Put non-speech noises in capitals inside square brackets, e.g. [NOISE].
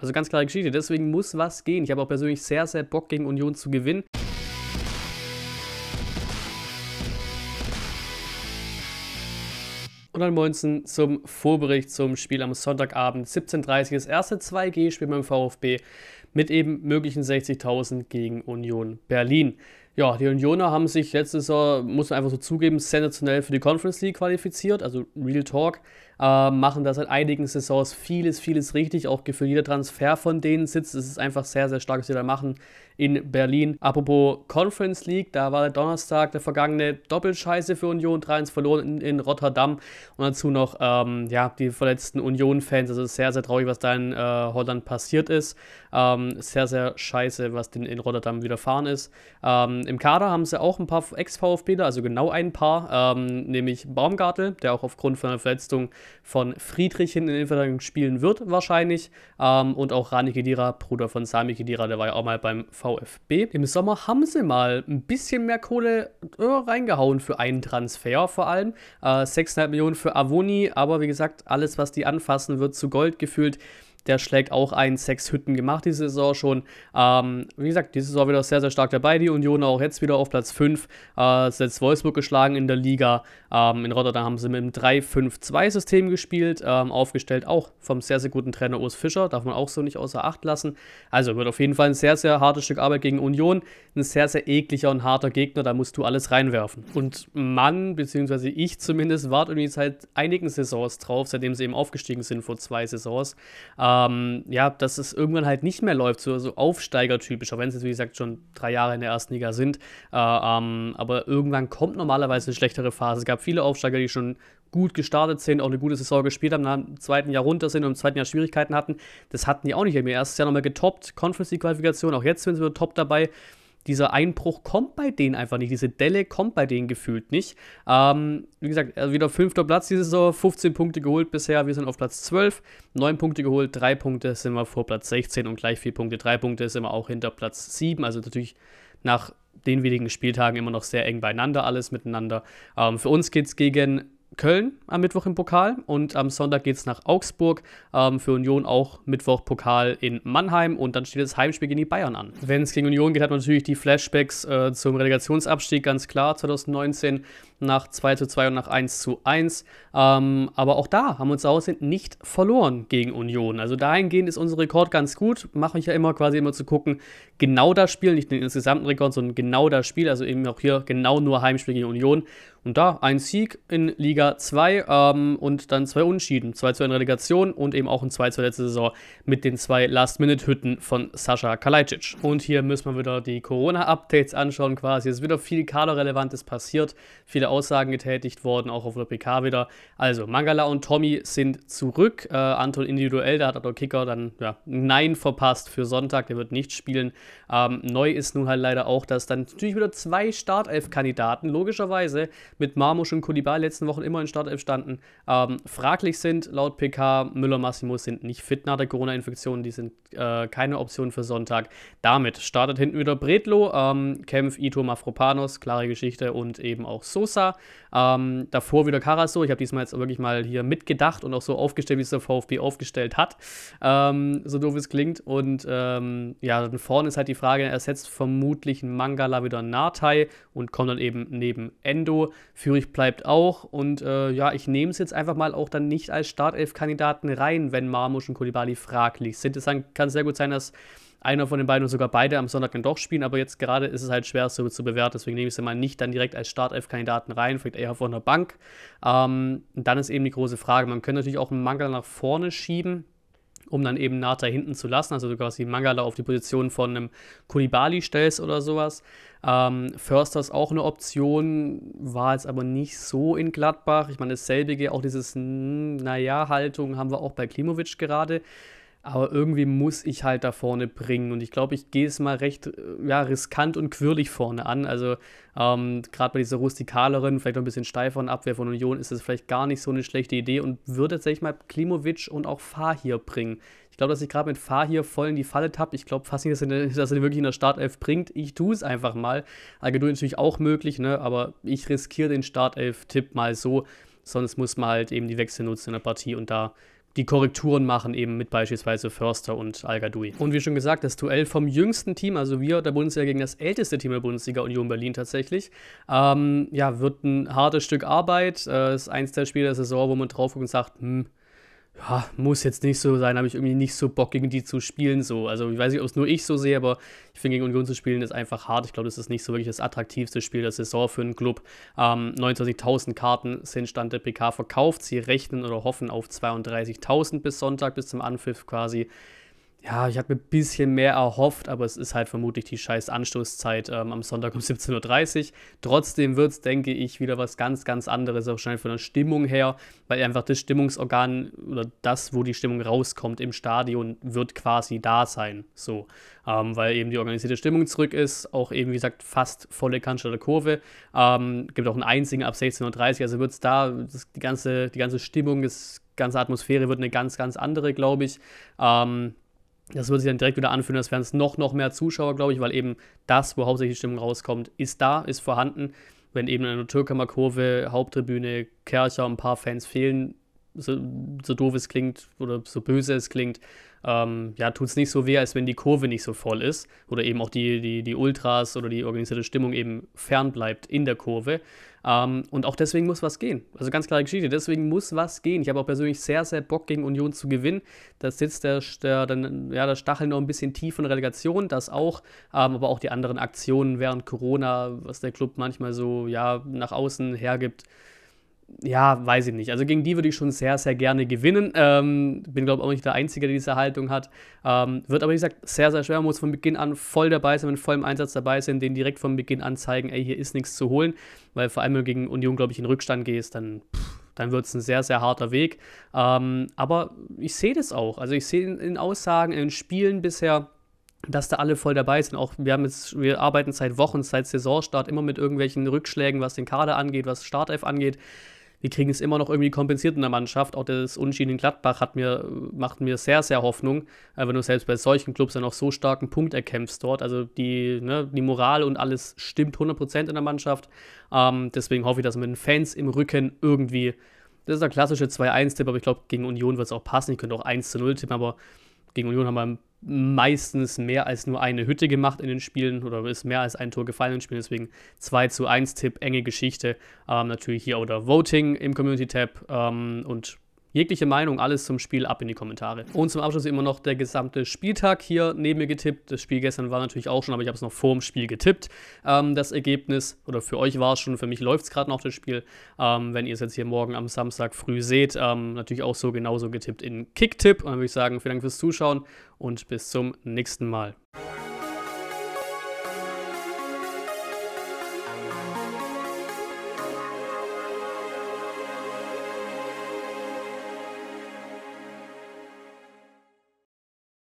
Also ganz klare Geschichte. Deswegen muss was gehen. Ich habe auch persönlich sehr, sehr Bock gegen Union zu gewinnen. Und dann Moinsen zum Vorbericht zum Spiel am Sonntagabend 17.30 Uhr. Das erste 2G-Spiel beim VfB mit eben möglichen 60.000 gegen Union Berlin. Ja, die Unioner haben sich letztes Jahr, muss man einfach so zugeben, sensationell für die Conference League qualifiziert, also Real Talk äh, machen da seit einigen Saisons vieles, vieles richtig. Auch gefühlt jeder Transfer von denen sitzt. Es ist einfach sehr, sehr stark, was sie da machen in Berlin. Apropos Conference League, da war der Donnerstag der vergangene Doppelscheiße für Union, 3-1 verloren in, in, Rotterdam und dazu noch ähm, ja, die verletzten Union-Fans. Also sehr, sehr traurig, was da in äh, Holland passiert ist. Ähm, sehr, sehr scheiße, was den in Rotterdam widerfahren ist. Ähm, Im Kader haben sie auch ein paar Ex-VfBler, also genau ein paar, ähm, nämlich Baumgartel, der auch aufgrund von einer Verletzung von Friedrich in den Innenverteidigung spielen wird, wahrscheinlich. Ähm, und auch Rani Kedira, Bruder von Sami Kedira, der war ja auch mal beim VfB. Im Sommer haben sie mal ein bisschen mehr Kohle äh, reingehauen für einen Transfer vor allem. Äh, 6,5 Millionen für Avoni, aber wie gesagt, alles, was die anfassen, wird zu Gold gefühlt. Der schlägt auch ein, sechs Hütten gemacht diese Saison schon. Ähm, wie gesagt, diese Saison wieder sehr, sehr stark dabei. Die Union auch jetzt wieder auf Platz 5. Äh, jetzt Wolfsburg geschlagen in der Liga. Ähm, in Rotterdam haben sie mit einem 3-5-2-System gespielt. Ähm, aufgestellt auch vom sehr, sehr guten Trainer Urs Fischer. Darf man auch so nicht außer Acht lassen. Also wird auf jeden Fall ein sehr, sehr hartes Stück Arbeit gegen Union. Ein sehr, sehr ekliger und harter Gegner. Da musst du alles reinwerfen. Und Mann, beziehungsweise ich zumindest, warte irgendwie seit einigen Saisons drauf, seitdem sie eben aufgestiegen sind vor zwei Saisons. Ähm, ähm, ja, dass es irgendwann halt nicht mehr läuft, so, so Aufsteigertypisch, auch wenn es jetzt, wie gesagt, schon drei Jahre in der ersten Liga sind. Äh, ähm, aber irgendwann kommt normalerweise eine schlechtere Phase. Es gab viele Aufsteiger, die schon gut gestartet sind, auch eine gute Saison gespielt haben, dann im zweiten Jahr runter sind und im zweiten Jahr Schwierigkeiten hatten. Das hatten die auch nicht. Im ersten Jahr nochmal getoppt, Conference League-Qualifikation, auch jetzt sind sie wieder top dabei dieser Einbruch kommt bei denen einfach nicht. Diese Delle kommt bei denen gefühlt nicht. Ähm, wie gesagt, also wieder fünfter Platz diese Saison, 15 Punkte geholt bisher. Wir sind auf Platz 12, 9 Punkte geholt, 3 Punkte sind wir vor Platz 16 und gleich 4 Punkte, 3 Punkte sind wir auch hinter Platz 7. Also natürlich nach den wenigen Spieltagen immer noch sehr eng beieinander, alles miteinander. Ähm, für uns geht es gegen Köln am Mittwoch im Pokal und am Sonntag geht es nach Augsburg. Ähm, für Union auch Mittwoch Pokal in Mannheim und dann steht das Heimspiel gegen die Bayern an. Wenn es gegen Union geht, hat man natürlich die Flashbacks äh, zum Relegationsabstieg, ganz klar, 2019 nach 2 zu 2 und nach 1 zu 1. Ähm, aber auch da haben wir uns aussehen nicht verloren gegen Union. Also dahingehend ist unser Rekord ganz gut. Mache ich ja immer quasi immer zu gucken, genau das Spiel, nicht den insgesamten Rekord, sondern genau das Spiel. Also eben auch hier genau nur Heimspiel gegen Union. Und da ein Sieg in Liga 2 ähm, und dann zwei Unschieden. 2 zu in Relegation und eben auch ein 2 zu letzte Saison mit den zwei Last-Minute-Hütten von Sascha Kalajdzic. Und hier müssen wir wieder die Corona-Updates anschauen quasi. Es ist wieder viel Kaderrelevantes passiert, viele Aussagen getätigt worden, auch auf der PK wieder. Also Mangala und Tommy sind zurück. Äh, Anton individuell, da hat der Kicker dann ja, Nein verpasst für Sonntag, der wird nicht spielen. Ähm, neu ist nun halt leider auch, dass dann natürlich wieder zwei Startelf-Kandidaten, logischerweise mit Marmusch und Kulibal letzten Wochen immer in Startelf standen, ähm, fraglich sind. Laut PK, Müller Massimo sind nicht fit nach der Corona-Infektion, die sind äh, keine Option für Sonntag. Damit startet hinten wieder Bredlo, ähm, Kempf, Ito, Mafropanos, klare Geschichte und eben auch Sosa. Ähm, davor wieder Karaso. Ich habe diesmal jetzt wirklich mal hier mitgedacht und auch so aufgestellt, wie es der VfB aufgestellt hat. Ähm, so doof es klingt. Und ähm, ja, dann vorne ist halt die Frage, er ersetzt vermutlich Mangala wieder Natai und kommt dann eben neben Endo. Fürich bleibt auch. Und äh, ja, ich nehme es jetzt einfach mal auch dann nicht als Startelf-Kandidaten rein, wenn Marmusch und Kulibali fraglich sind. Es kann sehr gut sein, dass einer von den beiden oder sogar beide am Sonntag dann doch spielen, aber jetzt gerade ist es halt schwer so zu bewerten, deswegen nehme ich sie mal nicht dann direkt als Startelf-Kandidaten rein, vielleicht eher von der Bank. Ähm, dann ist eben die große Frage, man könnte natürlich auch einen Mangala nach vorne schieben, um dann eben Nata hinten zu lassen, also du quasi Mangala auf die Position von einem Kulibali stellst oder sowas. Ähm, Förster ist auch eine Option, war jetzt aber nicht so in Gladbach. Ich meine, dasselbige, auch dieses, hm, naja, Haltung haben wir auch bei Klimovic gerade. Aber irgendwie muss ich halt da vorne bringen. Und ich glaube, ich gehe es mal recht äh, ja, riskant und quirlig vorne an. Also ähm, gerade bei dieser rustikaleren, vielleicht noch ein bisschen steiferen Abwehr von Union ist es vielleicht gar nicht so eine schlechte Idee und würde tatsächlich mal Klimovic und auch Fahir bringen. Ich glaube, dass ich gerade mit Fahir voll in die Falle tappe. Ich glaube fast nicht, dass er, [LAUGHS] dass er wirklich in der Startelf bringt. Ich tue es einfach mal. Agentur natürlich auch möglich, ne? aber ich riskiere den Startelf-Tipp mal so. Sonst muss man halt eben die Wechsel nutzen in der Partie und da die Korrekturen machen, eben mit beispielsweise Förster und al Und wie schon gesagt, das Duell vom jüngsten Team, also wir der Bundesliga gegen das älteste Team der Bundesliga, Union Berlin tatsächlich, ähm, ja, wird ein hartes Stück Arbeit. Äh, ist eins der Spiele der Saison, wo man drauf guckt und sagt, hm, ja, muss jetzt nicht so sein, habe ich irgendwie nicht so Bock, gegen die zu spielen. So. Also ich weiß nicht, ob es nur ich so sehe, aber ich finde, gegen Union zu spielen ist einfach hart. Ich glaube, das ist nicht so wirklich das attraktivste Spiel der Saison für einen Club. Ähm, 29.000 Karten sind Stand der PK verkauft. Sie rechnen oder hoffen auf 32.000 bis Sonntag, bis zum Anpfiff quasi ja, ich habe mir ein bisschen mehr erhofft, aber es ist halt vermutlich die scheiß Anstoßzeit ähm, am Sonntag um [LAUGHS] 17.30 Uhr. Trotzdem wird es, denke ich, wieder was ganz, ganz anderes, auch wahrscheinlich von der Stimmung her, weil einfach das Stimmungsorgan oder das, wo die Stimmung rauskommt im Stadion, wird quasi da sein. So, ähm, weil eben die organisierte Stimmung zurück ist, auch eben, wie gesagt, fast volle Cannstatter Kurve. Ähm, gibt auch ein Einzigen ab 16.30 Uhr, also wird es da, das, die, ganze, die ganze Stimmung, die ganze Atmosphäre wird eine ganz, ganz andere, glaube ich. Ähm, das würde sich dann direkt wieder anfühlen, als wären es noch, noch mehr Zuschauer, glaube ich, weil eben das, wo hauptsächlich die Stimmung rauskommt, ist da, ist vorhanden. Wenn eben in der Türkamer Kurve, Haupttribüne, Kercher, ein paar Fans fehlen, so, so doof es klingt oder so böse es klingt, ähm, ja, tut es nicht so weh, als wenn die Kurve nicht so voll ist oder eben auch die, die, die Ultras oder die organisierte Stimmung eben fern bleibt in der Kurve. Ähm, und auch deswegen muss was gehen. Also ganz klare Geschichte, deswegen muss was gehen. Ich habe auch persönlich sehr, sehr Bock gegen Union zu gewinnen. Da sitzt der, der, dann, ja, der Stachel noch ein bisschen tief in Relegation, das auch, ähm, aber auch die anderen Aktionen während Corona, was der Club manchmal so ja, nach außen hergibt ja, weiß ich nicht. Also gegen die würde ich schon sehr, sehr gerne gewinnen. Ähm, bin, glaube ich, auch nicht der Einzige, der diese Haltung hat. Ähm, wird aber, wie gesagt, sehr, sehr schwer. Muss von Beginn an voll dabei sein, wenn voll im Einsatz dabei sind, den direkt von Beginn an zeigen, ey, hier ist nichts zu holen. Weil vor allem, wenn du gegen Union, glaube ich, in Rückstand gehst, dann, dann wird es ein sehr, sehr harter Weg. Ähm, aber ich sehe das auch. Also ich sehe in, in Aussagen, in Spielen bisher, dass da alle voll dabei sind. Auch wir haben jetzt, wir arbeiten seit Wochen, seit Saisonstart immer mit irgendwelchen Rückschlägen, was den Kader angeht, was Startelf angeht wir kriegen es immer noch irgendwie kompensiert in der Mannschaft. Auch das Unschieden in Gladbach hat mir, macht mir sehr, sehr Hoffnung, äh, wenn du selbst bei solchen Clubs dann auch so starken Punkt erkämpfst dort. Also die, ne, die Moral und alles stimmt 100% in der Mannschaft. Ähm, deswegen hoffe ich, dass mit den Fans im Rücken irgendwie, das ist der klassische 2-1-Tipp, aber ich glaube, gegen Union wird es auch passen. Ich könnte auch 1-0 tippen, aber gegen Union haben wir meistens mehr als nur eine Hütte gemacht in den Spielen oder ist mehr als ein Tor gefallen in den Spielen. Deswegen 2 zu 1 Tipp, enge Geschichte. Ähm, natürlich hier oder Voting im Community Tab ähm, und Jegliche Meinung, alles zum Spiel ab in die Kommentare. Und zum Abschluss immer noch der gesamte Spieltag hier neben mir getippt. Das Spiel gestern war natürlich auch schon, aber ich habe es noch vor dem Spiel getippt. Ähm, das Ergebnis, oder für euch war es schon, für mich läuft es gerade noch das Spiel. Ähm, wenn ihr es jetzt hier morgen am Samstag früh seht, ähm, natürlich auch so genauso getippt in Kicktipp. Und dann würde ich sagen, vielen Dank fürs Zuschauen und bis zum nächsten Mal.